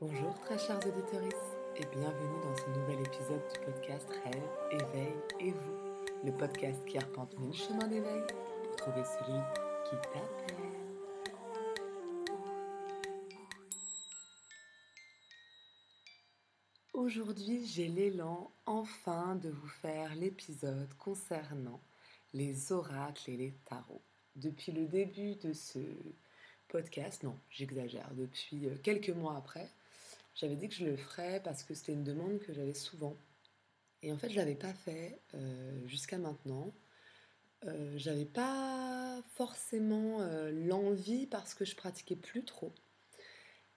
Bonjour très chers auditeurs et bienvenue dans ce nouvel épisode du podcast Rêve, Éveil et vous, le podcast qui arpente mille chemins d'éveil pour trouver celui qui t'appelle. Aujourd'hui, j'ai l'élan enfin de vous faire l'épisode concernant les oracles et les tarots. Depuis le début de ce podcast, non, j'exagère, depuis euh, quelques mois après, j'avais dit que je le ferais parce que c'était une demande que j'avais souvent. Et en fait, je ne l'avais pas fait euh, jusqu'à maintenant. Euh, j'avais pas forcément euh, l'envie parce que je pratiquais plus trop.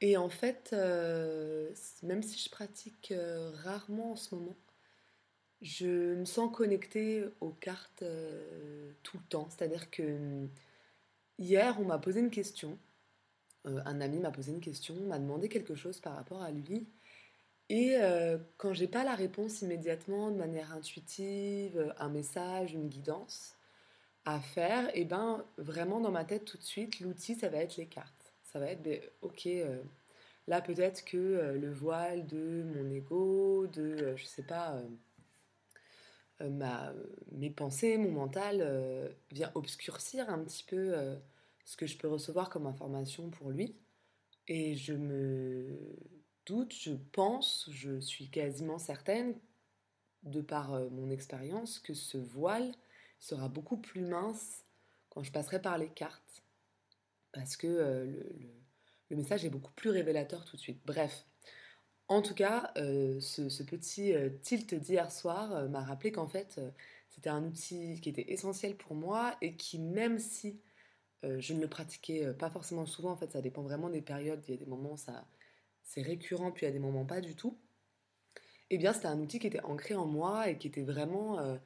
Et en fait, même si je pratique rarement en ce moment, je me sens connectée aux cartes tout le temps. C'est-à-dire que hier, on m'a posé une question euh, un ami m'a posé une question, m'a demandé quelque chose par rapport à lui. Et euh, quand j'ai pas la réponse immédiatement, de manière intuitive, un message, une guidance à faire, et eh ben vraiment dans ma tête tout de suite, l'outil ça va être les cartes. Ça va être, ben, ok, euh, là peut-être que le voile de mon ego, de, je sais pas, ma, mes pensées, mon mental vient obscurcir un petit peu ce que je peux recevoir comme information pour lui. Et je me doute, je pense, je suis quasiment certaine, de par euh, mon expérience, que ce voile sera beaucoup plus mince quand je passerai par les cartes. Parce que euh, le, message est beaucoup plus révélateur tout de suite. Bref, en tout cas, euh, ce, petit tilt d'hier soir m'a rappelé qu'en fait, c'était un outil qui était essentiel pour moi et qui, même si je ne le pratiquais euh, pas forcément souvent, en fait, ça dépend vraiment des périodes. Il y a des moments, ça, c'est récurrent, puis il y a des moments pas du tout. Eh bien, c'était un outil qui était ancré en moi et qui était vraiment euh,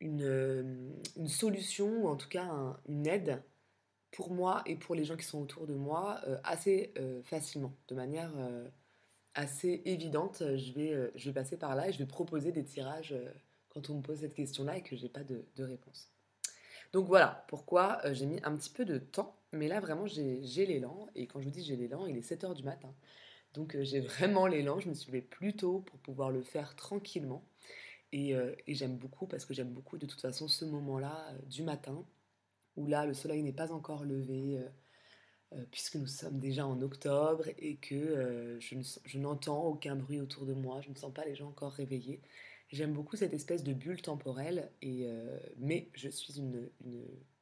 une, solution, ou en tout cas une aide pour moi et pour les gens qui sont autour de moi assez facilement, de manière assez évidente. Je vais, je vais passer par là et je vais proposer des tirages quand on me pose cette question-là et que j'ai pas de réponse. Donc voilà pourquoi euh, j'ai mis un petit peu de temps, mais là vraiment j'ai l'élan, et quand je vous dis j'ai l'élan, il est 7h du matin. Donc euh, j'ai vraiment l'élan, je me suis levée plus tôt pour pouvoir le faire tranquillement. Et, euh, j'aime beaucoup, parce que j'aime beaucoup de toute façon ce moment-là du matin, où là le soleil n'est pas encore levé, puisque nous sommes déjà en octobre et que je n'entends aucun bruit autour de moi, je ne sens pas les gens encore réveillés. J'aime beaucoup cette espèce de bulle temporelle, euh, mais je suis une,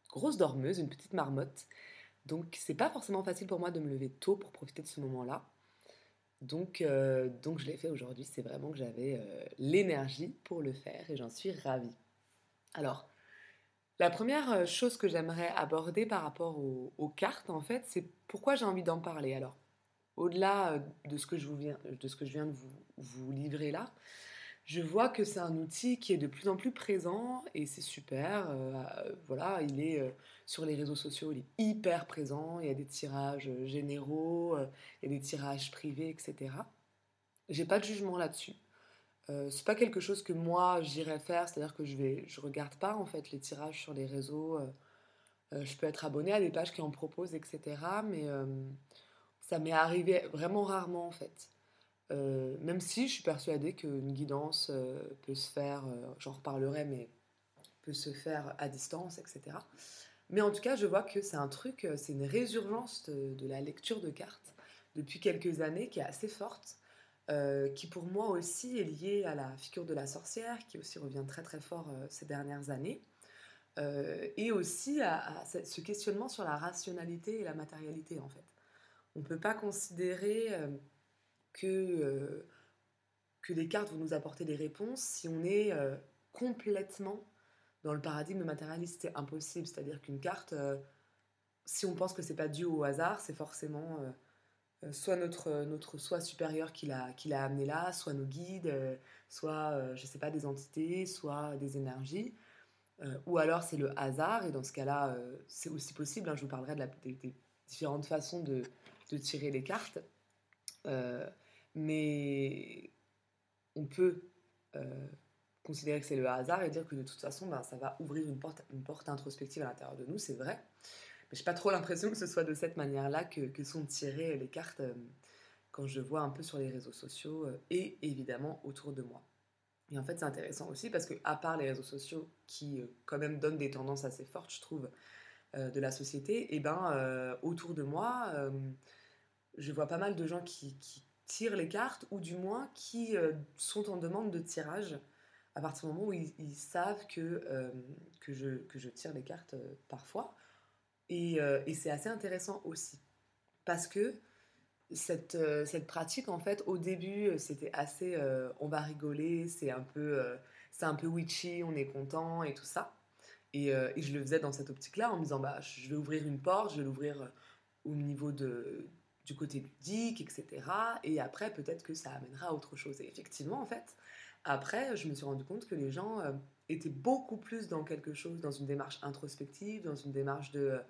grosse dormeuse, une petite marmotte. Donc c'est pas forcément facile pour moi de me lever tôt pour profiter de ce moment-là. Donc, euh, donc je l'ai fait aujourd'hui, c'est vraiment que j'avais euh, l'énergie pour le faire et j'en suis ravie. Alors, la première chose que j'aimerais aborder par rapport aux, cartes, en fait, c'est pourquoi j'ai envie d'en parler. Alors, au-delà de ce que je, viens, de, vous livrer là, je vois que c'est un outil qui est de plus en plus présent et c'est super. Euh, voilà, il est euh, sur les réseaux sociaux, il est hyper présent. Il y a des tirages euh, généraux, il y a des tirages privés, etc. J'ai pas de jugement là-dessus. c'est pas quelque chose que moi j'irais faire, c'est-à-dire que je vais, je regarde pas en fait les tirages sur les réseaux. je peux être abonné à des pages qui en proposent, etc. Mais ça m'est arrivé vraiment rarement en fait. Euh, même si je suis persuadée qu'une guidance euh, peut se faire, euh, j'en reparlerai, mais peut se faire à distance, etc. Mais en tout cas, je vois que c'est un truc, c'est une résurgence de, la lecture de cartes depuis quelques années qui est assez forte, qui pour moi aussi est liée à la figure de la sorcière, qui aussi revient très très fort ces dernières années, et aussi à, ce questionnement sur la rationalité et la matérialité en fait. On ne peut pas considérer que, euh, que les cartes vont nous apporter des réponses si on est euh, complètement dans le paradigme matérialiste. C'est impossible. C'est-à-dire qu'une carte, euh, si on pense que c'est pas dû au hasard, c'est forcément soit notre, notre soi supérieur qui l'a, qui amené là, soit nos guides, soit, je sais pas, des entités, soit des énergies. ou alors c'est le hasard, et dans ce cas-là, c'est aussi possible. Hein, je vous parlerai de des, différentes façons de, de tirer les cartes. Mais on peut euh, considérer que c'est le hasard et dire que de toute façon, ben, ça va ouvrir une porte, une porte introspective à l'intérieur de nous, c'est vrai. Mais j'ai pas trop l'impression que ce soit de cette manière-là que, sont tirées les cartes euh, quand je vois un peu sur les réseaux sociaux et évidemment autour de moi. Et en fait, c'est intéressant aussi parce que, à part les réseaux sociaux qui, quand même, donnent des tendances assez fortes, je trouve, de la société, et ben, autour de moi, je vois pas mal de gens qui, tirent les cartes ou du moins qui sont en demande de tirage à partir du moment où ils, savent que, que, je, que je tire les cartes parfois. Et, et c'est assez intéressant aussi parce que cette, cette pratique, en fait, au début, c'était assez on va rigoler, c'est un, peu, un peu witchy, on est content et tout ça. Et, et je le faisais dans cette optique-là en me disant bah, je vais ouvrir une porte, je vais l'ouvrir au niveau de, du côté ludique, etc. Et après, peut-être que ça amènera à autre chose. Et effectivement, en fait, après, je me suis rendu compte que les gens euh, étaient beaucoup plus dans quelque chose, dans une démarche introspective, dans une démarche de,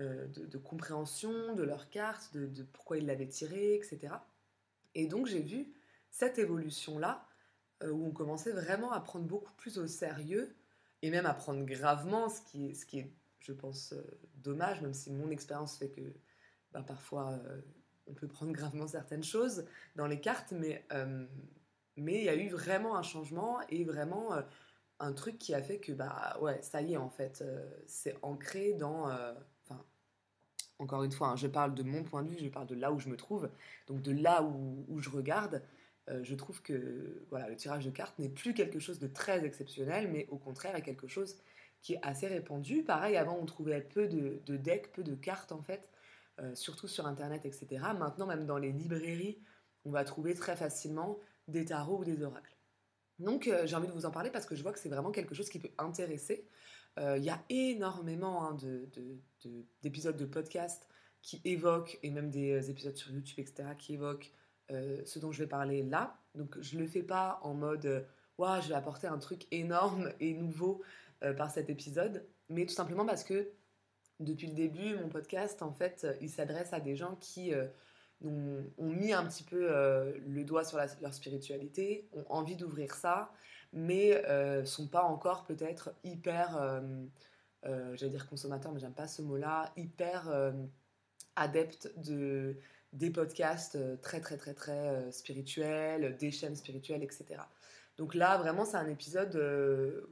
euh, de, compréhension de leur carte, de, pourquoi ils l'avaient tirée, etc. Et donc, j'ai vu cette évolution-là, euh, où on commençait vraiment à prendre beaucoup plus au sérieux, et même à prendre gravement, ce qui est, ce qui est je pense, dommage, même si mon expérience fait que bah, parfois euh, on peut prendre gravement certaines choses dans les cartes, mais euh, mais il y a eu vraiment un changement et vraiment euh, un truc qui a fait que bah ouais ça y est en fait c'est ancré dans encore une fois hein, je parle de mon point de vue je parle de là où je me trouve. Donc de là où, où je regarde je trouve que voilà le tirage de cartes n'est plus quelque chose de très exceptionnel mais au contraire est quelque chose qui est assez répandu. Pareil avant on trouvait peu de, de decks peu de cartes en fait euh, surtout sur Internet, etc. Maintenant, même dans les librairies, on va trouver très facilement des tarots ou des oracles. Donc, euh, j'ai envie de vous en parler parce que je vois que c'est vraiment quelque chose qui peut intéresser. Euh, il y a énormément hein, d'épisodes de, podcast qui évoquent, et même des épisodes sur YouTube, etc., qui évoquent ce dont je vais parler là. Donc, je ne le fais pas en mode Waouh, je vais apporter un truc énorme et nouveau par cet épisode, mais tout simplement parce que depuis le début, mon podcast, en fait, il s'adresse à des gens qui euh, ont, mis un petit peu euh, le doigt sur leur spiritualité, ont envie d'ouvrir ça, mais euh, sont pas encore peut-être hyper, j'allais dire consommateurs, mais j'aime pas ce mot-là, hyper adeptes de, des podcasts très très très très spirituels, des chaînes spirituelles, etc. Donc là, vraiment, c'est un épisode,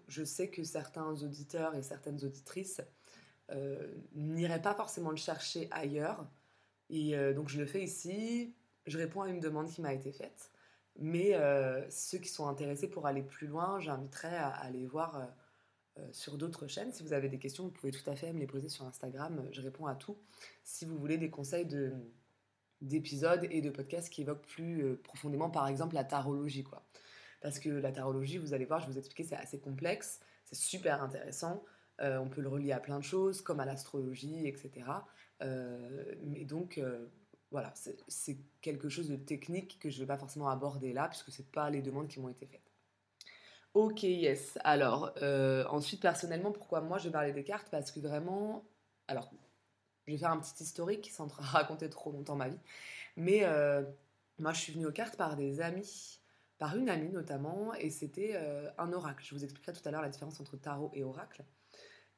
je sais que certains auditeurs et certaines auditrices euh, n'irai pas forcément le chercher ailleurs. Et euh, donc je le fais ici, je réponds à une demande qui m'a été faite. Mais euh, ceux qui sont intéressés pour aller plus loin, j'inviterai à, aller voir sur d'autres chaînes. Si vous avez des questions, vous pouvez tout à fait me les poser sur Instagram. Je réponds à tout. Si vous voulez des conseils de, d'épisodes et de podcasts qui évoquent plus profondément, par exemple, la tarologie. Quoi. Parce que la tarologie, vous allez voir, je vous expliquer, c'est assez complexe, c'est super intéressant. Euh, on peut le relier à plein de choses, comme à l'astrologie, etc. Euh, mais donc, euh, voilà, c'est quelque chose de technique que je ne vais pas forcément aborder là, puisque ce pas les demandes qui m'ont été faites. Ok, yes. Alors, ensuite, personnellement, pourquoi moi je vais parler des cartes? Parce que vraiment, alors, je vais faire un petit historique sans raconter trop longtemps ma vie. Mais moi, je suis venue aux cartes par des amis, par une amie notamment, et c'était un oracle. Je vous expliquerai tout à l'heure la différence entre tarot et oracle.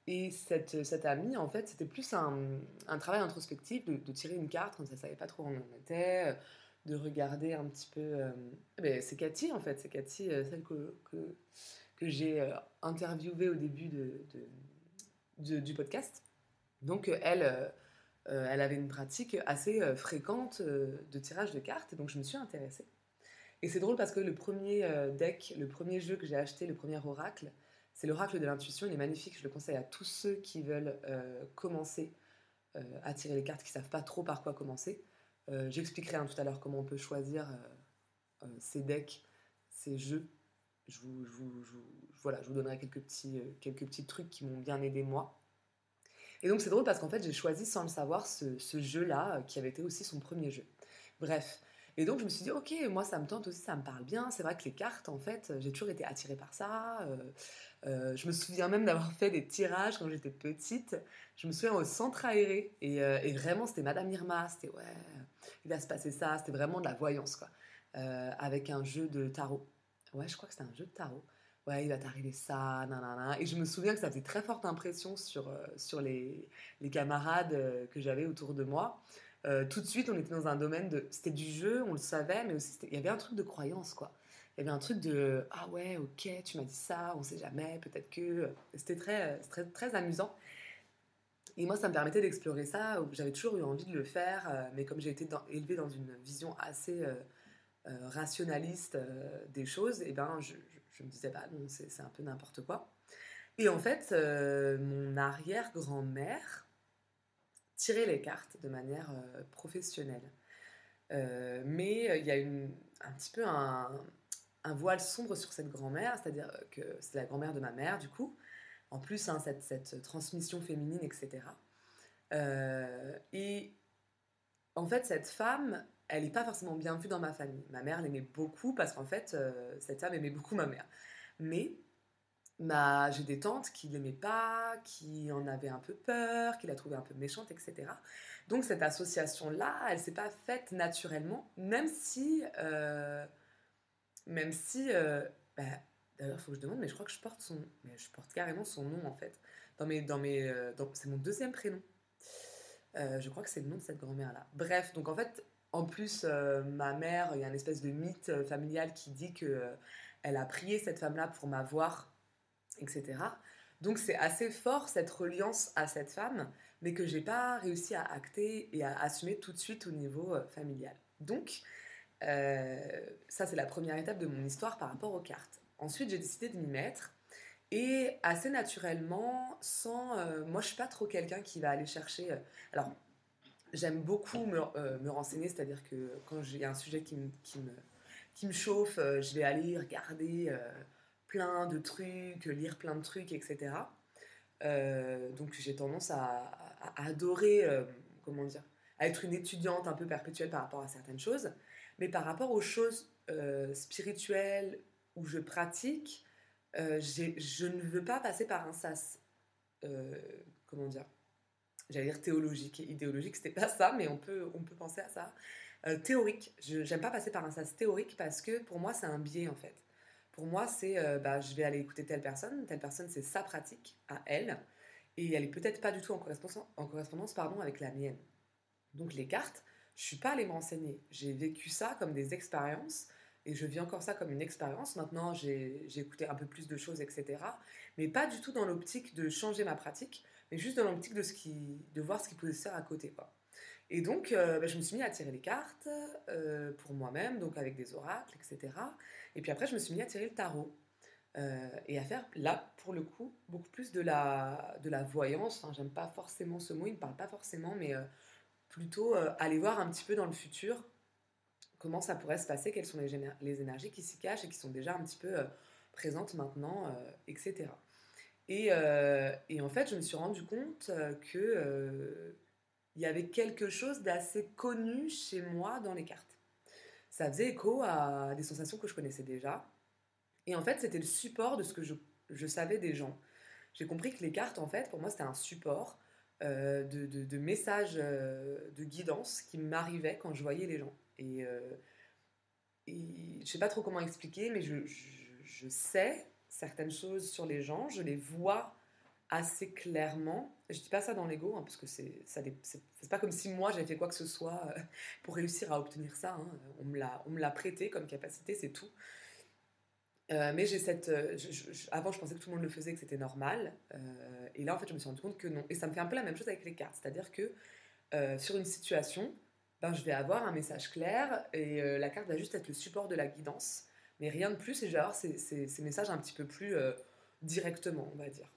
Et cette, cette amie, en fait, c'était plus un, un, travail introspectif de, tirer une carte quand ça ne savait pas trop où on était, euh, de regarder un petit peu. Euh, eh ben, c'est Cathy, en fait, c'est Cathy, euh, celle que, que, j'ai interviewée au début de, du podcast. Donc, elle, elle avait une pratique assez fréquente de tirage de cartes, et donc je me suis intéressée. Et c'est drôle parce que le premier deck, le premier jeu que j'ai acheté, le premier oracle, c'est l'oracle de l'intuition, il est magnifique, je le conseille à tous ceux qui veulent euh, commencer euh, à tirer les cartes, qui ne savent pas trop par quoi commencer. Euh, j'expliquerai hein, tout à l'heure comment on peut choisir ces decks, ces jeux. Je vous, donnerai quelques petits, trucs qui m'ont bien aidé moi. Et donc c'est drôle parce qu'en fait j'ai choisi sans le savoir ce jeu-là qui avait été aussi son premier jeu. Bref, et donc je me suis dit, ok, moi ça me tente aussi, ça me parle bien. C'est vrai que les cartes, en fait, j'ai toujours été attirée par ça. Euh, euh, je me souviens même d'avoir fait des tirages quand j'étais petite. Je me souviens au centre aéré. Et, euh, vraiment, c'était Madame Irma. C'était, ouais, il va se passer ça. C'était vraiment de la voyance, quoi. avec un jeu de tarot. Ouais, je crois que c'était un jeu de tarot. Ouais, il va t'arriver ça, nanana. Et je me souviens que ça faisait très forte impression sur, sur les, les camarades que j'avais autour de moi. Tout de suite, on était dans un domaine de. C'était du jeu, on le savait, mais aussi il y avait un truc de croyance, quoi. Il y avait un truc de ah ouais, ok, tu m'as dit ça, on sait jamais, peut-être que. C'était très, très, très amusant. Et moi, ça me permettait d'explorer ça. J'avais toujours eu envie de le faire, mais comme j'ai été élevée dans une vision assez rationaliste des choses, et eh ben, je, je, me disais, bah non, c'est un peu n'importe quoi. Et en fait, mon arrière-grand-mère tirer les cartes de manière euh, professionnelle. Euh, mais euh, il y a une, un petit peu un, voile sombre sur cette grand-mère, c'est-à-dire que c'est la grand-mère de ma mère, du coup. En plus, hein, cette, transmission féminine, etc. et en fait, cette femme, elle n'est pas forcément bien vue dans ma famille. Ma mère l'aimait beaucoup parce qu'en fait, cette femme aimait beaucoup ma mère. Mais j'ai des tantes qui l'aimaient pas, qui en avaient un peu peur, qui la trouvaient un peu méchante, etc. Donc cette association-là, elle s'est pas faite naturellement, même si, euh, même si, euh, bah, d'ailleurs, il faut que je demande, mais je crois que je porte son, mais je porte carrément son nom en fait. Dans mes, dans mes, euh, c'est mon deuxième prénom. je crois que c'est le nom de cette grand-mère-là. Bref, donc en fait, en plus, ma mère, il y a une espèce de mythe familial qui dit que elle a prié cette femme-là pour m'avoir etc. Donc c'est assez fort cette reliance à cette femme, mais que j'ai pas réussi à acter et à assumer tout de suite au niveau euh, familial. Donc euh, ça c'est la première étape de mon histoire par rapport aux cartes. Ensuite j'ai décidé de m'y mettre et assez naturellement, sans, euh, moi je suis pas trop quelqu'un qui va aller chercher. alors j'aime beaucoup me, me renseigner, c'est-à-dire que quand j'ai un sujet qui me, qui me, qui me chauffe, je vais aller regarder plein de trucs, lire plein de trucs, etc. Euh, donc j'ai tendance à, adorer, euh, comment dire, à être une étudiante un peu perpétuelle par rapport à certaines choses. Mais par rapport aux choses euh, spirituelles où je pratique, je ne veux pas passer par un sas, comment dire, j'allais dire théologique et idéologique, c'était pas ça, mais on peut, on peut penser à ça. théorique, je n'aime pas passer par un sas théorique parce que pour moi c'est un biais en fait. Pour moi, c'est euh, bah, je vais aller écouter telle personne, telle personne, c'est sa pratique à elle, et elle est peut-être pas du tout en correspondance, en correspondance pardon, avec la mienne. Donc les cartes, je suis pas allée m'enseigner. J'ai vécu ça comme des expériences, et je vis encore ça comme une expérience. Maintenant, j'ai écouté un peu plus de choses, etc. Mais pas du tout dans l'optique de changer ma pratique, mais juste dans l'optique de, de voir ce qui pouvait se faire à côté. Et donc, euh, bah, je me suis mis à tirer les cartes euh, pour moi-même, donc avec des oracles, etc. Et puis après, je me suis mis à tirer le tarot. Euh, et à faire, là, pour le coup, beaucoup plus de la, de la voyance. Enfin, j'aime pas forcément ce mot, il me parle pas forcément, mais plutôt aller voir un petit peu dans le futur comment ça pourrait se passer, quelles sont les, les énergies qui s'y cachent et qui sont déjà un petit peu présentes maintenant, etc. Et, et, en fait, je me suis rendu compte que il y avait quelque chose d'assez connu chez moi dans les cartes ça faisait écho à des sensations que je connaissais déjà. Et en fait, c'était le support de ce que je, savais des gens. J'ai compris que les cartes, en fait, pour moi, c'était un support euh, de, messages euh, de guidance qui m'arrivaient quand je voyais les gens. Et, euh, et je sais pas trop comment expliquer, mais je, je, sais certaines choses sur les gens, je les vois assez clairement. Je dis pas ça dans l'ego, hein, parce que c'est c'est pas comme si moi j'avais fait quoi que ce soit euh, pour réussir à obtenir ça. Hein. On me l'a prêté comme capacité, c'est tout. Euh, mais j'ai cette. Euh, avant, je pensais que tout le monde le faisait, que c'était normal. et là, en fait, je me suis rendu compte que non. Et ça me fait un peu la même chose avec les cartes. C'est-à-dire que sur une situation, ben, je vais avoir un message clair et la carte va juste être le support de la guidance. Mais rien de plus. Et je vais avoir ces messages un petit peu plus directement, on va dire.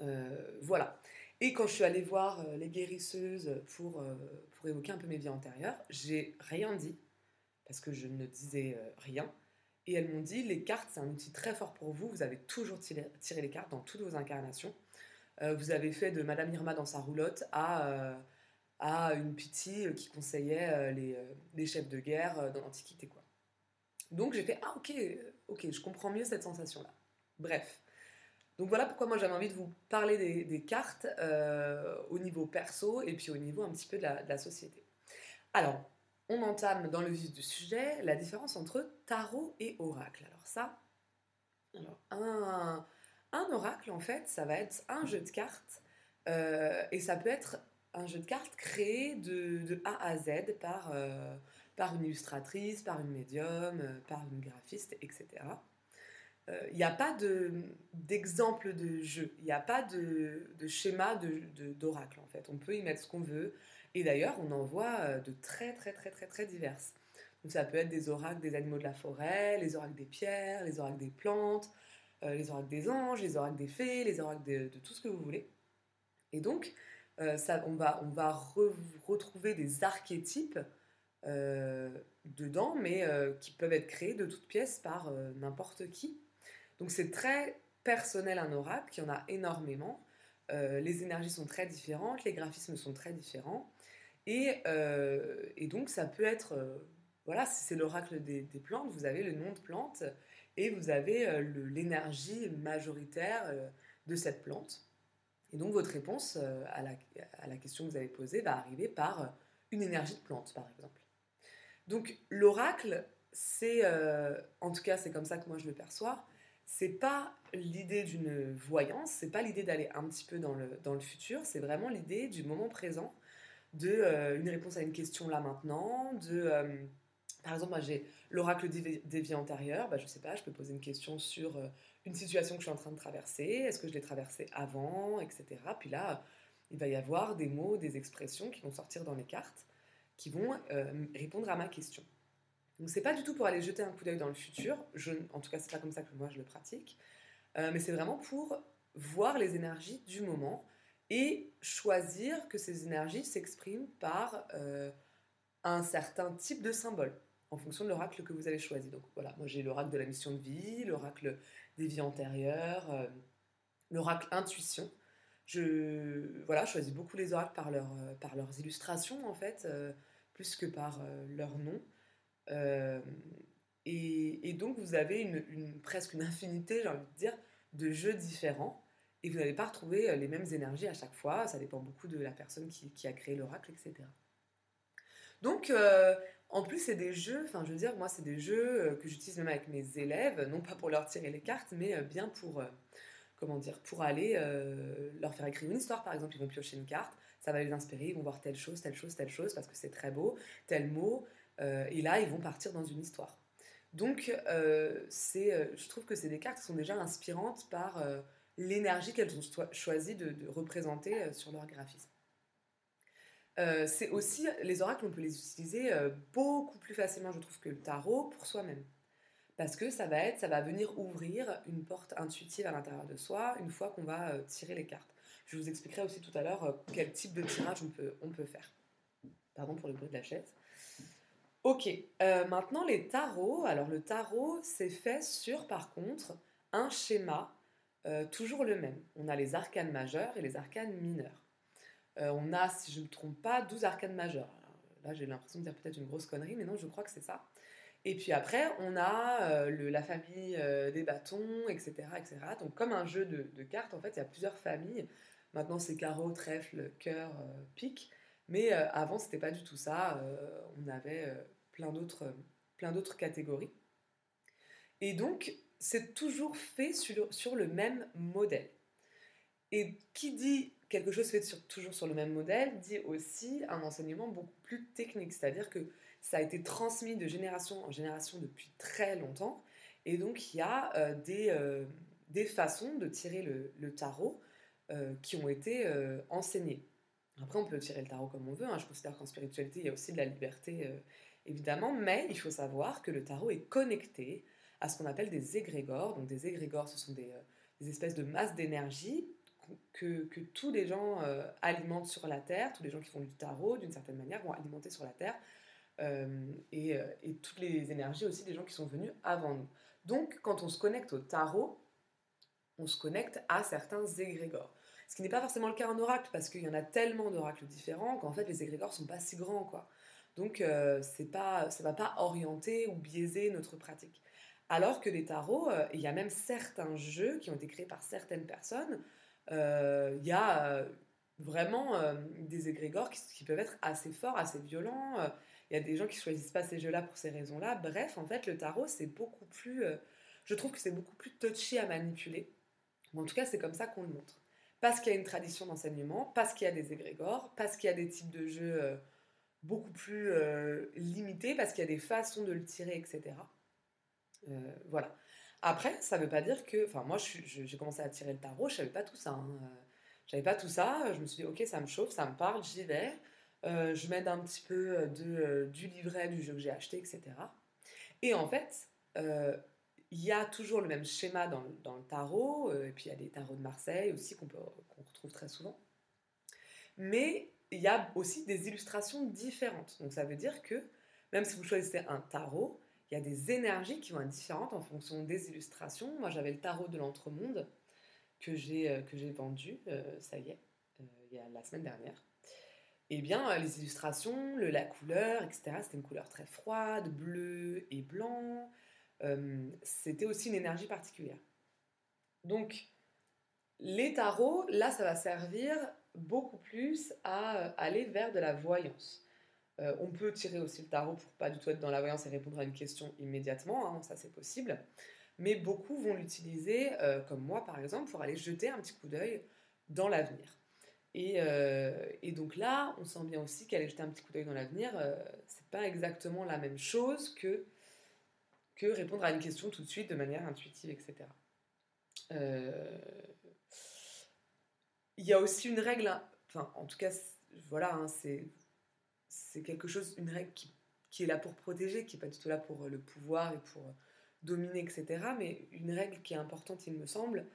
Euh, voilà. Et quand je suis allée voir euh, les guérisseuses pour, euh, pour évoquer un peu mes vies antérieures, j'ai rien dit, parce que je ne disais rien. Et elles m'ont dit, les cartes, c'est un outil très fort pour vous, vous avez toujours tiré, les cartes dans toutes vos incarnations. vous avez fait de Madame Irma dans sa roulotte à, à une pitié qui conseillait les, chefs de guerre dans l'Antiquité. Donc j'ai fait, ah ok, ok, je comprends mieux cette sensation-là. Bref. Donc voilà pourquoi moi j'avais envie de vous parler des, cartes euh, au niveau perso et puis au niveau un petit peu de la, société. Alors, on entame dans le vif du sujet la différence entre tarot et oracle. Alors ça, un, oracle en fait, ça va être un jeu de cartes euh, et ça peut être un jeu de cartes créé de, A à Z par, euh, par une illustratrice, par une médium, par une graphiste, etc. Il n'y a pas d'exemple de, jeu, il n'y a pas de, de schéma d'oracle en fait. On peut y mettre ce qu'on veut. Et d'ailleurs, on en voit de très très très très très diverses. Donc ça peut être des oracles des animaux de la forêt, les oracles des pierres, les oracles des plantes, les oracles des anges, les oracles des fées, les oracles de, tout ce que vous voulez. Et donc, euh, ça, on va, on va retrouver des archétypes euh, dedans, mais euh, qui peuvent être créés de toutes pièces par n'importe qui. Donc c'est très personnel un oracle, il y en a énormément. les énergies sont très différentes, les graphismes sont très différents. Et, et donc ça peut être, voilà, si c'est l'oracle des, plantes, vous avez le nom de plante et vous avez l'énergie majoritaire de cette plante. Et donc votre réponse euh, à la, question que vous avez posée va arriver par euh, une énergie de plante, par exemple. Donc l'oracle, c'est, euh, en tout cas c'est comme ça que moi je le perçois, c'est pas l'idée d'une voyance, c'est pas l'idée d'aller un petit peu dans le, futur, c'est vraiment l'idée du moment présent, de une réponse à une question là maintenant, de par exemple, j'ai l'oracle des, vies antérieures, bah, je sais pas, je peux poser une question sur une situation que je suis en train de traverser, est-ce que je l'ai traversée avant, etc. Puis là, il va y avoir des mots, des expressions qui vont sortir dans les cartes, qui vont euh, répondre à ma question. Donc c'est pas du tout pour aller jeter un coup d'œil dans le futur, en tout cas c'est pas comme ça que moi je le pratique, euh, mais c'est vraiment pour voir les énergies du moment et choisir que ces énergies s'expriment par euh, un certain type de symbole en fonction de l'oracle que vous avez choisi. Donc voilà, moi j'ai l'oracle de la mission de vie, l'oracle des vies antérieures, euh, l'oracle intuition. Je voilà, choisis beaucoup les oracles par, leur, par leurs illustrations en fait, plus que par leur nom. Et, donc vous avez une, presque une infinité, j'ai envie de dire, de jeux différents. Et vous n'allez pas retrouver les mêmes énergies à chaque fois, ça dépend beaucoup de la personne qui, a créé l'oracle, etc. Donc, en plus, c'est des jeux, enfin, je veux dire, moi, c'est des jeux euh, que j'utilise même avec mes élèves, non pas pour leur tirer les cartes, mais euh, bien pour, euh, comment dire, pour aller leur faire écrire une histoire, par exemple. Ils vont piocher une carte, ça va les inspirer, ils vont voir telle chose, telle chose, telle chose, parce que c'est très beau, tel mot, et là, ils vont partir dans une histoire. Donc, c'est, je trouve que c'est des cartes qui sont déjà inspirantes par l'énergie qu'elles ont choisi de, représenter sur leur graphisme. Euh, c'est aussi, les oracles, on peut les utiliser euh, beaucoup plus facilement, je trouve, que le tarot pour soi-même. Parce que ça va être, ça va venir ouvrir une porte intuitive à l'intérieur de soi une fois qu'on va euh, tirer les cartes. Je vous expliquerai aussi tout à l'heure quel type de tirage on peut, on peut faire. Pardon pour le bruit de la chaise. Ok, maintenant les tarots. Alors le tarot, c'est fait sur, par contre, un schéma toujours le même. On a les arcanes majeurs et les arcanes mineurs. Euh, on a, si je ne me trompe pas, 12 arcanes majeures. là, j'ai l'impression de dire peut-être une grosse connerie, mais non, je crois que c'est ça. Et puis après, on a euh, la famille euh, des bâtons, etc., etc. Donc, comme un jeu de, cartes, en fait, il y a plusieurs familles. Maintenant, c'est carreau, trèfle, cœur, pique. Mais avant, c'était pas du tout ça. on avait plein d'autres, plein d'autres catégories. Et donc, c'est toujours fait sur, le même modèle. Et qui dit quelque chose fait toujours sur le même modèle dit aussi un enseignement beaucoup plus technique, c'est-à-dire que ça a été transmis de génération en génération depuis très longtemps, et donc il y a euh, des, euh, des, façons de tirer le, tarot euh, qui ont été enseignées. Après, on peut tirer le tarot comme on veut, hein. je considère qu'en spiritualité, il y a aussi de la liberté, évidemment, mais il faut savoir que le tarot est connecté à ce qu'on appelle des égrégores. Donc des égrégores, ce sont des, des espèces de masses d'énergie que, tous les gens euh, alimentent sur la Terre, tous les gens qui font du tarot, d'une certaine manière, vont alimenter sur la Terre, euh, euh, et, toutes les énergies aussi des gens qui sont venus avant nous. Donc, quand on se connecte au tarot, on se connecte à certains égrégores. Ce qui n'est pas forcément le cas en oracle, parce qu'il y en a tellement d'oracles différents qu'en fait, les égrégores sont pas si grands, quoi. Donc, c'est pas, ça ne va pas orienter ou biaiser notre pratique. Alors que les tarots, il y a même certains jeux qui ont été créés par certaines personnes, euh, il y a euh, vraiment euh, des égrégores qui, peuvent être assez forts, assez violents. Il y a des gens qui choisissent pas ces jeux-là pour ces raisons-là. Bref, en fait, le tarot, c'est beaucoup plus. je trouve que c'est beaucoup plus touchy à manipuler. en tout cas, c'est comme ça qu'on le montre. Parce qu'il y a une tradition d'enseignement, parce qu'il y a des égrégores, parce qu'il y a des types de jeux euh, beaucoup plus euh, limités, parce qu'il y a des façons de le tirer, etc. Euh, voilà. Après, ça ne veut pas dire que... Enfin, moi, j'ai commencé à tirer le tarot, je savais pas tout ça. Hein. J'avais pas tout ça. Je me suis dit, ok, ça me chauffe, ça me parle, j'y vais. je m'aide un petit peu de, du livret du jeu que j'ai acheté, etc. Et en fait, il y a toujours le même schéma dans, le tarot, euh, et puis il y a des tarots de Marseille aussi qu'on retrouve très souvent. Mais il y a aussi des illustrations différentes. Donc ça veut dire que même si vous choisissez un tarot, il y a des énergies qui vont être différentes en fonction des illustrations. Moi j'avais le tarot de l'entremonde que j'ai euh, vendu, euh, ça y est, il y a la semaine dernière. Eh bien les illustrations, la couleur, etc. C'était une couleur très froide, bleu et blanc. Euh, c'était aussi une énergie particulière. Donc, les tarots, là, ça va servir beaucoup plus à euh, aller vers de la voyance. Euh, on peut tirer aussi le tarot pour pas du tout être dans la voyance et répondre à une question immédiatement, hein, ça c'est possible. Mais beaucoup vont l'utiliser, comme moi par exemple, pour aller jeter un petit coup d'œil dans l'avenir. Et, et, donc là, on sent bien aussi qu'aller jeter un petit coup d'œil dans l'avenir, c'est pas exactement la même chose que que répondre à une question tout de suite de manière intuitive, etc. Euh, il y a aussi une règle, hein, enfin en tout cas, voilà, hein, c'est, quelque chose, une règle qui, qui, est là pour protéger, qui n'est pas du tout là pour le pouvoir et pour dominer, etc. Mais une règle qui est importante, il me semble,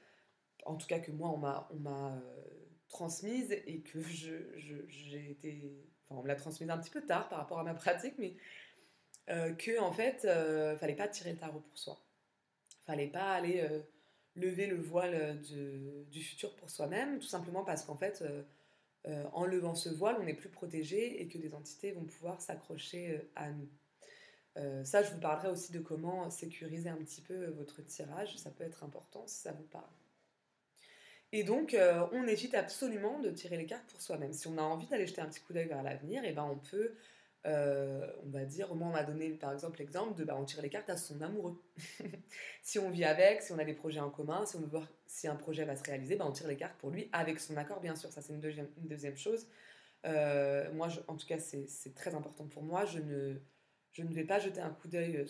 en tout cas que moi on m'a, euh, transmise et que je, j'ai été, enfin on me l'a transmise un petit peu tard par rapport à ma pratique, mais euh, que en fait, euh, fallait pas tirer le tarot pour soi. Fallait pas aller euh, lever le voile du futur pour soi-même, tout simplement parce qu'en fait, en levant ce voile, on est plus protégé et que des entités vont pouvoir s'accrocher à nous. ça, je vous parlerai aussi de comment sécuriser un petit peu votre tirage. Ça peut être important si ça vous parle. Et donc, on évite absolument de tirer les cartes pour soi-même. Si on a envie d'aller jeter un petit coup d'œil vers l'avenir, et eh ben on peut euh, on va dire, moi on m'a donné par exemple l'exemple de bah, on tire les cartes à son amoureux. si on vit avec, si on a des projets en commun, si on veut voir si un projet va se réaliser, bah, on tire les cartes pour lui avec son accord bien sûr, ça c'est une deuxième, chose. Euh, moi en tout cas c'est très important pour moi, je ne, vais pas jeter un coup d'œil euh,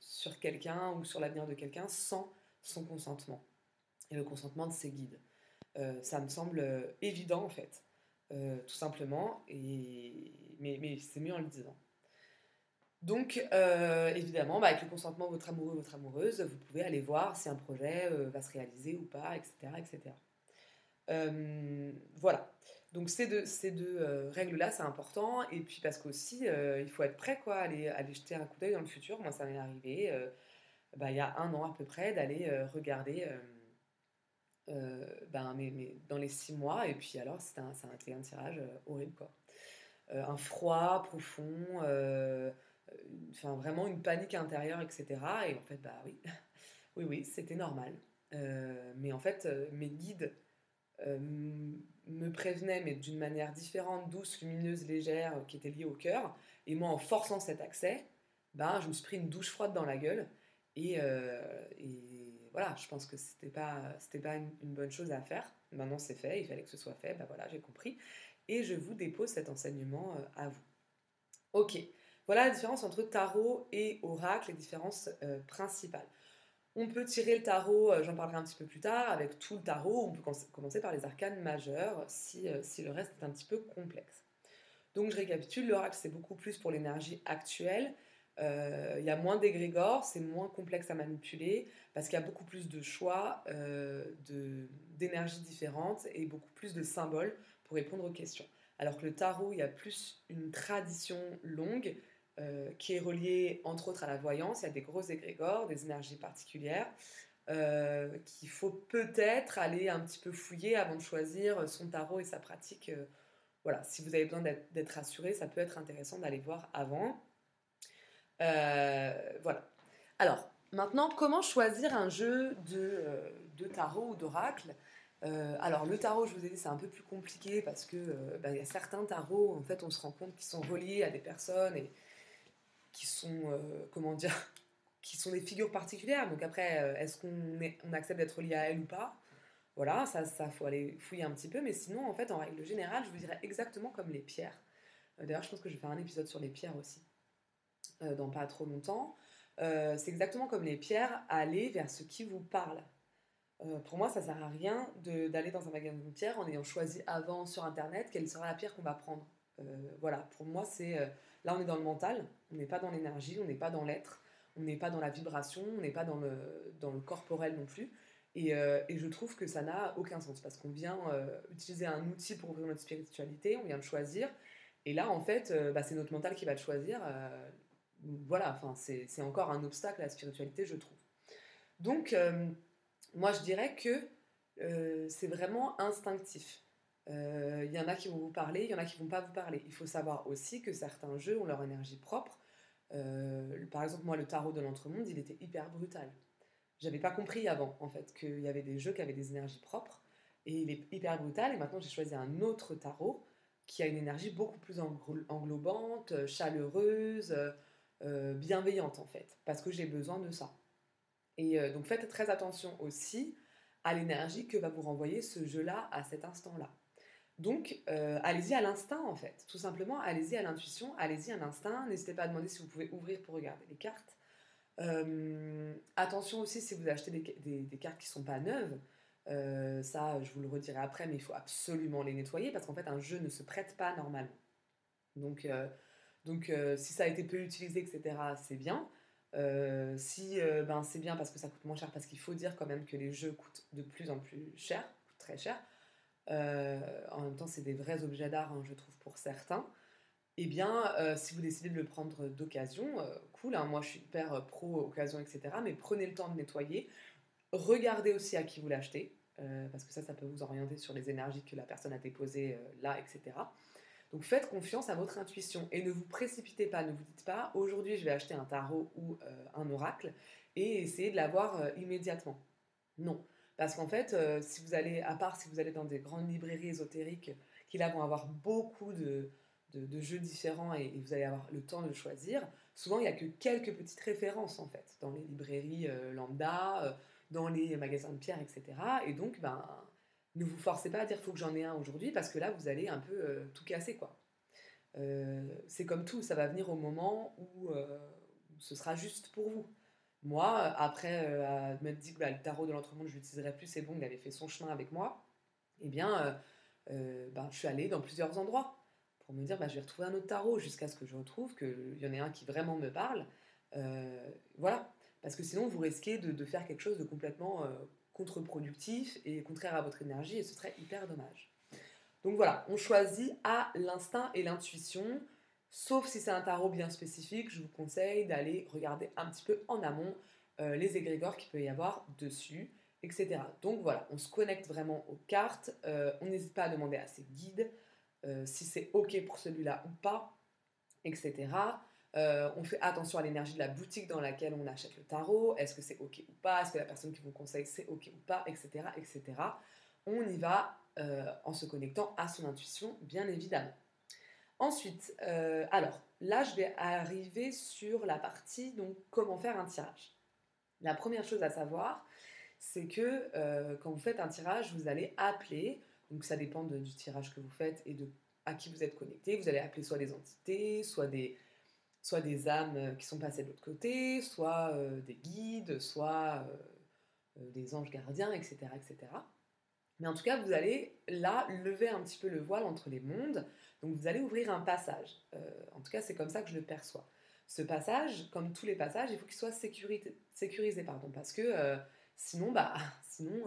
sur quelqu'un ou sur l'avenir de quelqu'un sans son consentement et le consentement de ses guides. ça me semble évident en fait. Tout simplement, et mais, c'est mieux en le disant. Donc, euh, évidemment, bah, avec le consentement de votre amoureux ou votre amoureuse, vous pouvez aller voir si un projet euh, va se réaliser ou pas, etc. etc. Euh, voilà. Donc, ces deux, ces deux règles-là, c'est important. Et puis, parce qu'aussi, il faut être prêt, quoi, aller, aller jeter un coup d'œil dans le futur. Moi, ça m'est arrivé bah, il y a un an à peu près d'aller regarder ben, mais, dans les six mois. Et puis, alors, c'était un, un, un tirage horrible, quoi. Euh, un froid profond, euh, enfin vraiment une panique intérieure, etc. Et en fait, bah oui, oui, oui, c'était normal. Euh, mais en fait, mes guides me prévenaient, mais d'une manière différente, douce, lumineuse, légère, qui était liée au cœur. Et moi, en forçant cet accès, ben, je me suis pris une douche froide dans la gueule. Et, voilà, je pense que c'était pas, c'était pas une, bonne chose à faire. Maintenant, c'est fait, il fallait que ce soit fait. Ben voilà, j'ai compris et je vous dépose cet enseignement euh, à vous. Ok, voilà la différence entre tarot et oracle, les différences euh, principales. On peut tirer le tarot, euh, j'en parlerai un petit peu plus tard, avec tout le tarot. On peut commencer par les arcanes majeures si, si le reste est un petit peu complexe. Donc je récapitule, l'oracle c'est beaucoup plus pour l'énergie actuelle. Il y a moins d'égrégores, c'est moins complexe à manipuler parce qu'il y a beaucoup plus de choix d'énergies différentes et beaucoup plus de symboles pour répondre aux questions. Alors que le tarot, il y a plus une tradition longue euh, qui est reliée entre autres à la voyance. Il y a des gros égrégores, des énergies particulières euh, qu'il faut peut-être aller un petit peu fouiller avant de choisir son tarot et sa pratique. Euh, voilà, si vous avez besoin d'être rassuré, ça peut être intéressant d'aller voir avant. Voilà. Alors, maintenant, comment choisir un jeu de, de tarot ou d'oracle? Euh, alors le tarot, je vous ai dit, c'est un peu plus compliqué parce que euh, il y a certains tarots, en fait, on se rend compte qu'ils sont reliés à des personnes et qui sont, euh, comment dire, qui sont des figures particulières. Donc après, est-ce qu'on on accepte d'être relié à elles ou pas? Voilà, ça, ça faut aller fouiller un petit peu, mais sinon, en fait, en règle générale, je vous dirais exactement comme les pierres. Euh, d'ailleurs, je pense que je vais faire un épisode sur les pierres aussi, euh, dans pas trop longtemps. Euh, c'est exactement comme les pierres, aller vers ce qui vous parle. pour moi, ça sert à rien d'aller dans un magasin de pierres en ayant choisi avant sur internet quelle sera la pierre qu'on va prendre. voilà, pour moi, c'est là on est dans le mental, on n'est pas dans l'énergie, on n'est pas dans l'être, on n'est pas dans la vibration, on n'est pas dans le, dans le corporel non plus. Et, et, je trouve que ça n'a aucun sens parce qu'on vient utiliser un outil pour ouvrir notre spiritualité, on vient de choisir, et là, en fait, euh, bah, c'est notre mental qui va te choisir. Euh, voilà, enfin, c'est encore un obstacle à la spiritualité, je trouve. Donc, euh, moi, je dirais que c'est vraiment instinctif. Il y en a qui vont vous parler, il y en a qui vont pas vous parler. Il faut savoir aussi que certains jeux ont leur énergie propre. par exemple, moi, le tarot de l'entremonde, il était hyper brutal. J'avais pas compris avant, en fait, qu'il y avait des jeux qui avaient des énergies propres. Et il est hyper brutal. Et maintenant, j'ai choisi un autre tarot qui a une énergie beaucoup plus englobante, euh, chaleureuse, euh, euh, bienveillante en fait, parce que j'ai besoin de ça. Et donc faites très attention aussi à l'énergie que va vous renvoyer ce jeu-là à cet instant-là. Donc allez-y à l'instinct en fait, tout simplement allez-y à l'intuition, allez-y à l'instinct, n'hésitez pas à demander si vous pouvez ouvrir pour regarder les cartes. attention aussi si vous achetez des, cartes qui ne sont pas neuves, euh, ça, je vous le redirai après, mais il faut absolument les nettoyer parce qu'en fait, un jeu ne se prête pas normalement. Donc, euh, donc euh, si ça a été peu utilisé, etc., c'est bien. si ben, c'est bien parce que ça coûte moins cher, parce qu'il faut dire quand même que les jeux coûtent de plus en plus cher, coûtent très cher. en même temps, c'est des vrais objets d'art, hein, je trouve, pour certains. Eh bien, si vous décidez de le prendre d'occasion, cool, hein, moi je suis hyper pro occasion, etc., mais prenez le temps de nettoyer. Regardez aussi à qui vous l'achetez, euh, parce que ça, ça peut vous orienter sur les énergies que la personne a déposées euh, là, etc. Donc faites confiance à votre intuition et ne vous précipitez pas, ne vous dites pas aujourd'hui je vais acheter un tarot ou euh, un oracle et essayer de l'avoir immédiatement. Non, parce qu'en fait, si vous allez, à part si vous allez dans des grandes librairies ésotériques qui là vont avoir beaucoup de, de, jeux différents et, vous allez avoir le temps de choisir, souvent il n'y a que quelques petites références en fait dans les librairies lambda dans les magasins de pierre, etc. Et donc, ben, ne vous forcez pas à dire faut que j'en ai un aujourd'hui parce que là, vous allez un peu euh, tout casser, quoi. Euh, c'est comme tout, ça va venir au moment où, euh, ce sera juste pour vous. Moi, après dit que bah, le tarot de l'entremonde, je l'utiliserai plus, c'est bon, il avait fait son chemin avec moi, eh bien, ben, je suis allée dans plusieurs endroits pour me dire bah, je vais retrouver un autre tarot jusqu'à ce que je retrouve qu'il y en ait un qui vraiment me parle. voilà, parce que sinon, vous risquez de, faire quelque chose de complètement contre-productif et contraire à votre énergie, et ce serait hyper dommage. Donc voilà, on choisit à l'instinct et l'intuition, sauf si c'est un tarot bien spécifique, je vous conseille d'aller regarder un petit peu en amont euh, les égrégores qu'il peut y avoir dessus, etc. Donc voilà, on se connecte vraiment aux cartes, euh, on n'hésite pas à demander à ses guides si c'est OK pour celui-là ou pas, etc. Euh, on fait attention à l'énergie de la boutique dans laquelle on achète le tarot. Est-ce que c'est OK ou pas? Est-ce que la personne qui vous conseille c'est OK ou pas? Etc. etc. On y va euh, en se connectant à son intuition, bien évidemment. Ensuite, euh, alors là, je vais arriver sur la partie donc comment faire un tirage. La première chose à savoir, c'est que quand vous faites un tirage, vous allez appeler. Donc ça dépend du tirage que vous faites et de à qui vous êtes connecté. Vous allez appeler soit des entités, soit des soit des âmes euh, qui sont passées de l'autre côté, soit euh, des guides, soit euh, des anges gardiens, etc., etc. Mais en tout cas, vous allez là lever un petit peu le voile entre les mondes. Donc vous allez ouvrir un passage. en tout cas, c'est comme ça que je le perçois. Ce passage, comme tous les passages, il faut qu'il soit sécurisé, sécurisé pardon, parce que sinon, bah, sinon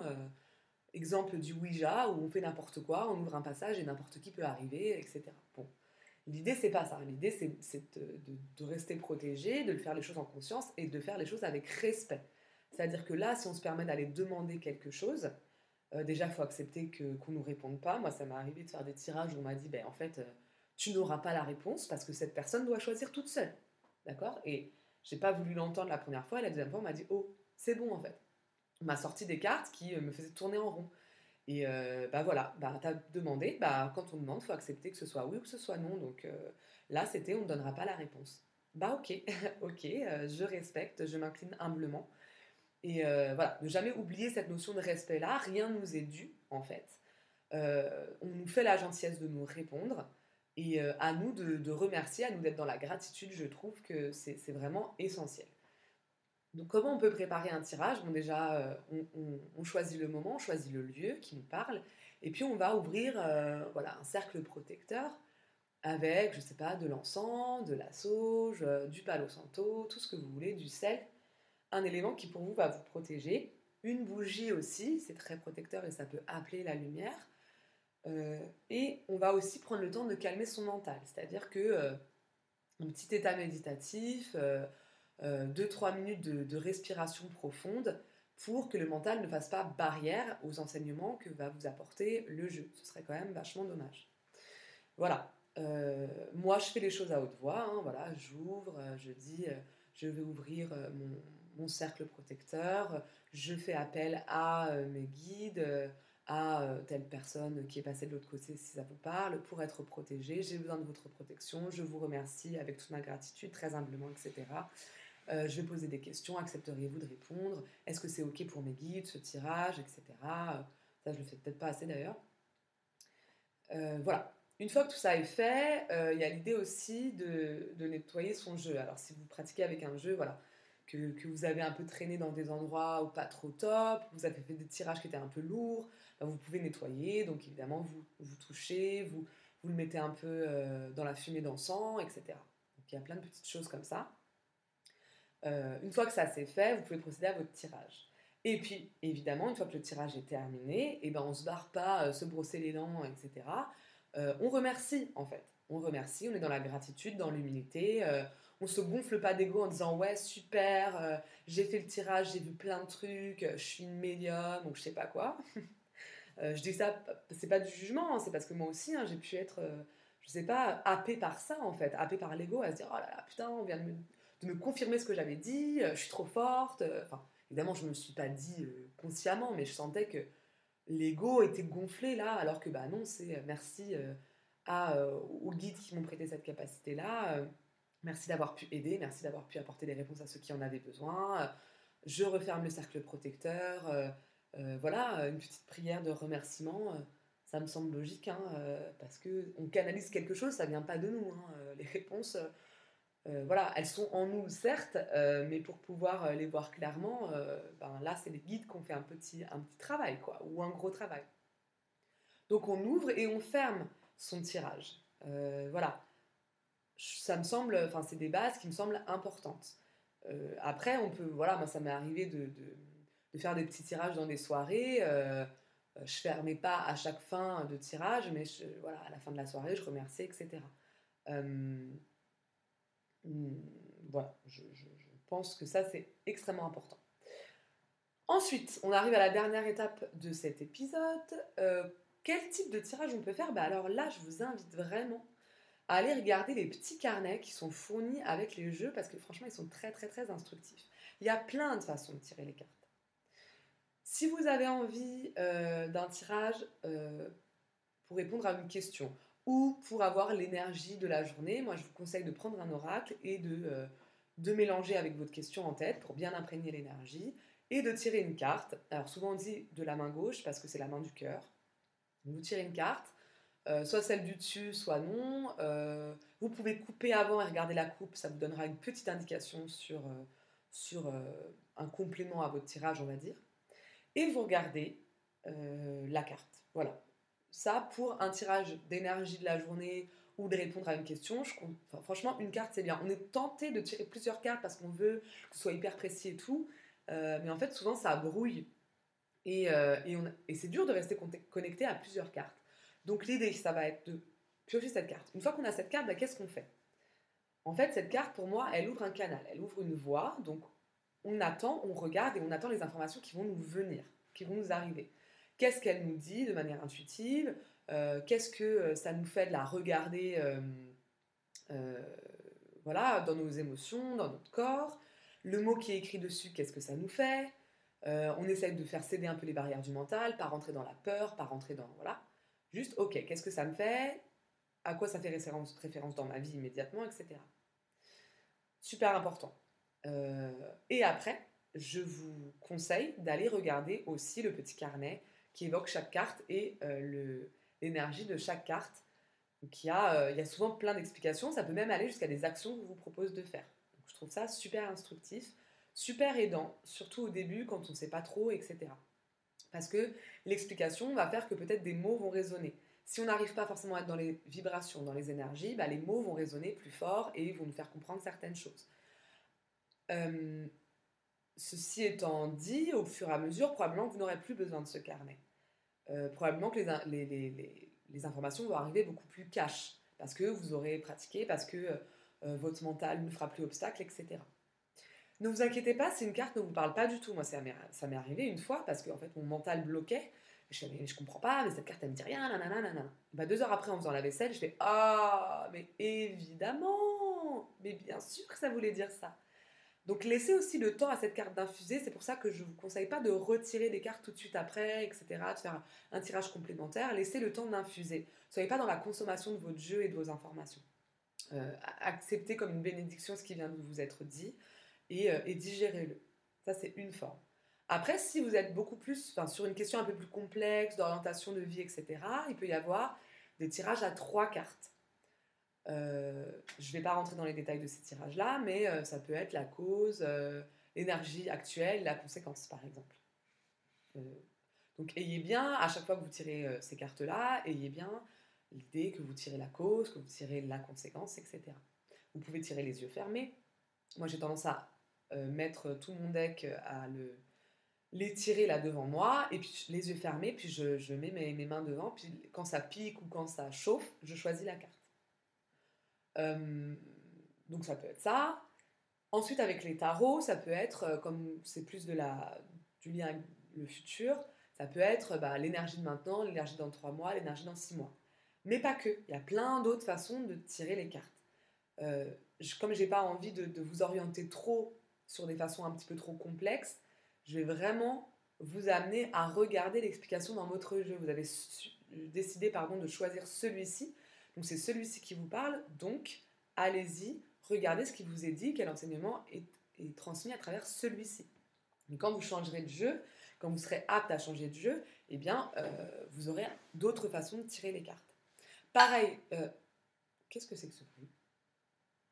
exemple du Ouija où on fait n'importe quoi, on ouvre un passage et n'importe qui peut arriver, etc. Bon, L'idée, c'est pas ça. L'idée, c'est de, rester protégé, de faire les choses en conscience et de faire les choses avec respect. C'est-à-dire que là, si on se permet d'aller demander quelque chose, euh, déjà, il faut accepter qu'on ne nous réponde pas. Moi, ça m'est arrivé de faire des tirages où on m'a dit, ben, en fait, euh, tu n'auras pas la réponse parce que cette personne doit choisir toute seule. D'accord? Et j'ai pas voulu l'entendre la première fois. Et la deuxième fois, on m'a dit, oh, c'est bon, en fait. On m'a sorti des cartes qui euh, me faisaient tourner en rond. Et euh, bah voilà, bah, tu as demandé, bah, quand on demande, faut accepter que ce soit oui ou que ce soit non. Donc euh, là, c'était on ne donnera pas la réponse. Bah ok, ok, euh, je respecte, je m'incline humblement. Et voilà, ne jamais oublier cette notion de respect-là. Rien ne nous est dû, en fait. on nous fait la gentillesse de nous répondre. Et à nous de, remercier, à nous d'être dans la gratitude, je trouve que c'est vraiment essentiel. Donc comment on peut préparer un tirage? Bon déjà, on, choisit le moment, on choisit le lieu qui nous parle, et puis on va ouvrir voilà, un cercle protecteur avec, je sais pas, de l'encens, de la sauge, euh, du palo santo, tout ce que vous voulez, du sel. Un élément qui pour vous va vous protéger. Une bougie aussi, c'est très protecteur et ça peut appeler la lumière. Euh, et on va aussi prendre le temps de calmer son mental, c'est-à-dire que euh, un petit état méditatif, 2-3 minutes de, respiration profonde pour que le mental ne fasse pas barrière aux enseignements que va vous apporter le jeu. Ce serait quand même vachement dommage. Voilà, euh, moi, je fais les choses à haute voix. Hein, voilà, j'ouvre, euh, je dis, euh, je vais ouvrir mon, cercle protecteur. Je fais appel à mes guides, à telle personne qui est passée de l'autre côté, si ça vous parle, pour être protégé. J'ai besoin de votre protection. Je vous remercie avec toute ma gratitude, très humblement, etc. je vais poser des questions. Accepteriez-vous de répondre? Est-ce que c'est ok pour mes guides, ce tirage, etc. Ça, je le fais peut-être pas assez d'ailleurs. voilà, une fois que tout ça est fait, euh, il y a l'idée aussi de, nettoyer son jeu. Alors si vous pratiquez avec un jeu, voilà, que, vous avez un peu traîné dans des endroits ou pas trop top, vous avez fait des tirages qui étaient un peu lourds, ben, vous pouvez nettoyer. Donc évidemment, vous, vous touchez, vous, le mettez un peu euh, dans la fumée d'encens, etc. Donc il y a plein de petites choses comme ça. Euh, une fois que ça c'est fait, vous pouvez procéder à votre tirage. Et puis, évidemment, une fois que le tirage est terminé, eh ben, on ne se barre pas se brosser les dents, etc. Euh, on remercie en fait. On remercie, on est dans la gratitude, dans l'humilité. Euh, on se gonfle pas d'ego en disant ouais super, euh, j'ai fait le tirage, j'ai vu plein de trucs, je suis une médium ou je sais pas quoi. je dis ça, c'est pas du jugement, hein, c'est parce que moi aussi hein, j'ai pu être, je sais pas, happé par ça en fait, happé par l'ego à se dire oh là là putain, on vient de me, confirmer ce que j'avais dit, je suis trop forte. Enfin, évidemment, je me suis pas dit consciemment, mais je sentais que l'ego était gonflé là, alors que bah non, c'est euh, merci euh, à, euh, aux guides qui m'ont prêté cette capacité-là. merci d'avoir pu aider, merci d'avoir pu apporter des réponses à ceux qui en avaient besoin. je referme le cercle protecteur. voilà, une petite prière de remerciement. ça me semble logique, hein, parce que on canalise quelque chose, ça vient pas de nous. Hein, les réponses, euh, voilà, elles sont en nous, certes, euh, mais pour pouvoir euh, les voir clairement, ben là, c'est les guides qu'on fait un petit, travail, quoi, ou un gros travail. Donc on ouvre et on ferme son tirage. voilà. Ça me semble, enfin, c'est des bases qui me semblent importantes. après, on peut, voilà, moi, ça m'est arrivé de, de, faire des petits tirages dans des soirées. je fermais pas à chaque fin de tirage, mais voilà, à la fin de la soirée, je remerciais, etc. Hmm, voilà, je, pense que ça c'est extrêmement important. Ensuite, on arrive à la dernière étape de cet épisode. Euh, quel type de tirage on peut faire? Bah Alors là, je vous invite vraiment à aller regarder les petits carnets qui sont fournis avec les jeux parce que franchement, ils sont très très très instructifs. Il y a plein de façons de tirer les cartes. Si vous avez envie euh, d'un tirage euh, pour répondre à une question, ou pour avoir l'énergie de la journée, moi je vous conseille de prendre un oracle et de, euh, de mélanger avec votre question en tête pour bien imprégner l'énergie et de tirer une carte. Alors souvent on dit de la main gauche parce que c'est la main du cœur. Vous tirez une carte, euh, soit celle du dessus, soit non. Euh, vous pouvez couper avant et regarder la coupe, ça vous donnera une petite indication sur, sur un complément à votre tirage, on va dire. Et vous regardez la carte. Voilà ça pour un tirage d'énergie de la journée ou de répondre à une question. Franchement, une carte, c'est bien. On est tenté de tirer plusieurs cartes parce qu'on veut que ce soit hyper précis et tout. Euh, mais en fait, souvent, ça brouille. Et, euh, c'est dur de rester connecté à plusieurs cartes. Donc, l'idée, ça va être de piocher cette carte. Une fois qu'on a cette carte, bah, qu'est-ce qu'on fait? En fait, cette carte, pour moi, elle ouvre un canal, elle ouvre une voie. Donc, on attend, on regarde et on attend les informations qui vont nous venir, qui vont nous arriver qu'est-ce qu'elle nous dit de manière intuitive, euh, qu'est-ce que euh, ça nous fait de la regarder euh, voilà, dans nos émotions, dans notre corps, le mot qui est écrit dessus, qu'est-ce que ça nous fait, on essaie de faire céder un peu les barrières du mental, pas rentrer dans la peur, pas rentrer dans... Voilà. Juste, ok, qu'est-ce que ça me fait? À quoi ça fait référence dans ma vie immédiatement, etc. Super important. et après, je vous conseille d'aller regarder aussi le petit carnet qui évoque chaque carte et l'énergie de chaque carte. Donc, il, y a, il y a souvent plein d'explications, ça peut même aller jusqu'à des actions que vous propose de faire. je trouve ça super instructif, super aidant, surtout au début quand on ne sait pas trop, etc. Parce que l'explication va faire que peut-être des mots vont résonner. Si on n'arrive pas forcément à être dans les vibrations, dans les énergies, bah, les mots vont résonner plus fort et vont nous faire comprendre certaines choses. Euh, ceci étant dit, au fur et à mesure, probablement vous n'aurez plus besoin de ce carnet. Euh, probablement que les, les, les, informations vont arriver beaucoup plus cash, parce que vous aurez pratiqué, parce que euh, votre mental ne fera plus obstacle, etc. Ne vous inquiétez pas, c'est une carte ne vous parle pas du tout. Moi, ça m'est arrivé une fois parce que en fait, mon mental bloquait. Je ne je comprends pas, mais cette carte, elle me dit rien, nanana, Bah, deux heures après, en faisant la vaisselle, je fais Ah, mais évidemment Mais bien sûr que ça voulait dire ça. Donc, laissez aussi le temps à cette carte d'infuser. C'est pour ça que je ne vous conseille pas de retirer des cartes tout de suite après, etc., de faire un tirage complémentaire. Laissez le temps d'infuser. Soyez pas dans la consommation de votre jeu et de vos informations. Euh, acceptez comme une bénédiction ce qui vient de vous être dit. Euh, et, digérez-le. Ça, c'est une forme. Après, si vous êtes beaucoup plus, sur une question un peu plus complexe, d'orientation de vie, etc., il peut y avoir des tirages à trois cartes. Euh, je ne vais pas rentrer dans les détails de ces tirages-là, mais euh, ça peut être la cause, l'énergie actuelle, la conséquence, par exemple. donc, ayez bien, à chaque fois que vous tirez ces cartes-là, ayez bien l'idée que vous tirez la cause, que vous tirez la conséquence, etc. Vous pouvez tirer les yeux fermés. Moi, j'ai tendance à euh, mettre tout mon deck euh, à le l'étirer là devant moi et puis les yeux fermés puis je, je mets mes, mes, mains devant puis quand ça pique ou quand ça chauffe je choisis la carte euh, donc ça peut être ça ensuite avec les tarots ça peut être comme c'est plus de la du lien avec le futur ça peut être bah, l'énergie de maintenant l'énergie dans trois mois l'énergie dans six mois mais pas que il y a plein d'autres façons de tirer les cartes euh, comme j'ai pas envie de, de vous orienter trop sur des façons un petit peu trop complexes, je vais vraiment vous amener à regarder l'explication dans votre jeu. Vous avez décidé pardon, de choisir celui-ci. Donc c'est celui-ci qui vous parle. Donc allez-y, regardez ce qui vous est dit, quel enseignement est, transmis à travers celui-ci. quand vous changerez de jeu, quand vous serez apte à changer de jeu, eh bien, euh, vous aurez d'autres façons de tirer les cartes. Pareil, euh, qu'est-ce que c'est que ce bruit?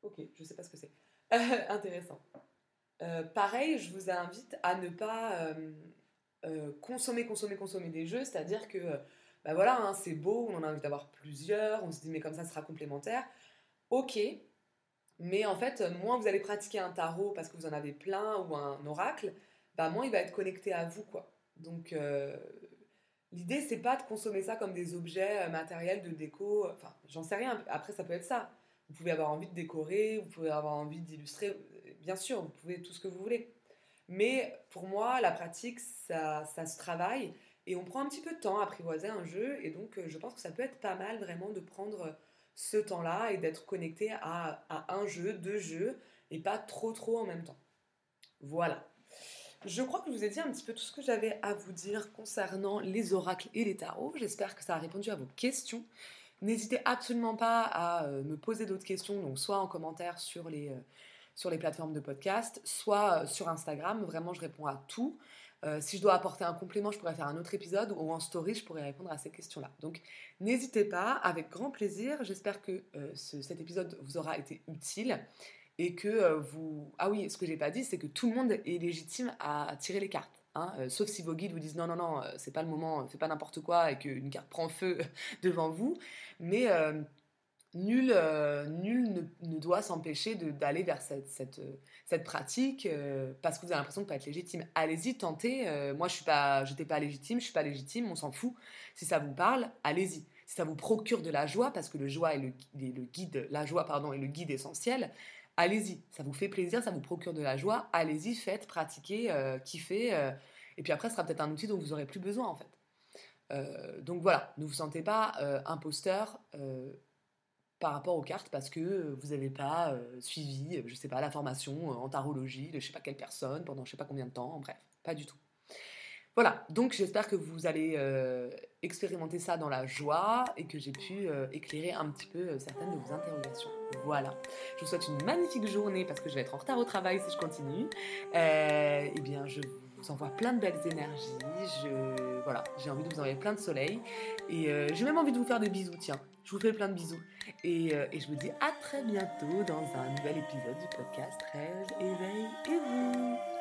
Ok, je ne sais pas ce que c'est. intéressant. Euh, pareil, je vous invite à ne pas consommer, consommer, consommer des jeux, c'est-à-dire que bah voilà, hein, c'est beau, on en a envie d'avoir plusieurs, on se dit mais comme ça, ça sera complémentaire. Ok, mais en fait, moins vous allez pratiquer un tarot parce que vous en avez plein ou un oracle, bah moins il va être connecté à vous quoi. Donc l'idée c'est pas de consommer ça comme des objets matériels de déco, enfin j'en sais rien. Après ça peut être ça. Vous pouvez avoir envie de décorer, vous pouvez avoir envie d'illustrer bien sûr, vous pouvez tout ce que vous voulez. Mais pour moi, la pratique, ça, ça se travaille et on prend un petit peu de temps à apprivoiser un jeu. Et donc, euh, je pense que ça peut être pas mal vraiment de prendre ce temps-là et d'être connecté à, un jeu, deux jeux et pas trop trop en même temps. Voilà. Je crois que je vous ai dit un petit peu tout ce que j'avais à vous dire concernant les oracles et les tarots. J'espère que ça a répondu à vos questions. N'hésitez absolument pas à euh, me poser d'autres questions, donc soit en commentaire sur les, euh, plateformes de podcast, soit euh, sur Instagram. Vraiment, je réponds à tout. Euh, si je dois apporter un complément, je pourrais faire un autre épisode ou en story, je pourrais répondre à ces questions-là. Donc, n'hésitez pas, avec grand plaisir. J'espère que euh, cet épisode vous aura été utile et que vous. Ah oui, ce que j'ai pas dit, c'est que tout le monde est légitime à tirer les cartes. Hein. sauf si vos guides vous disent non, non, non, c'est pas le moment, fais pas n'importe quoi et qu'une carte prend feu devant vous. Mais nul, euh, nul ne, doit s'empêcher d'aller vers cette, cette pratique euh, parce que vous avez l'impression de ne pas être légitime. Allez-y, tentez. Euh, moi, je n'étais pas, pas légitime, je suis pas légitime, on s'en fout. Si ça vous parle, allez-y. Si ça vous procure de la joie, parce que le joie est le, le guide, la joie pardon est le guide essentiel, allez-y. Ça vous fait plaisir, ça vous procure de la joie, allez-y, faites, pratiquez, kiffez. et puis après, ce sera peut-être un outil dont vous aurez plus besoin en fait. donc voilà, ne vous sentez pas imposteur par rapport aux cartes parce que euh, vous n'avez pas euh, suivi, euh, je sais pas, la formation en tarologie de je sais pas quelle personne pendant je sais pas combien de temps, bref, pas du tout. Voilà, donc j'espère que vous allez expérimenter ça dans la joie et que j'ai pu éclairer un petit peu certaines de vos interrogations. Voilà, je vous souhaite une magnifique journée parce que je vais être en retard au travail si je continue. Eh bien, je vous envoie plein de belles énergies. Je, voilà, j'ai envie de vous envoyer plein de soleil et j'ai même envie de vous faire des bisous. Tiens, je vous fais plein de bisous et, et je vous dis à très bientôt dans un nouvel épisode du podcast Rêve, éveil, éveil.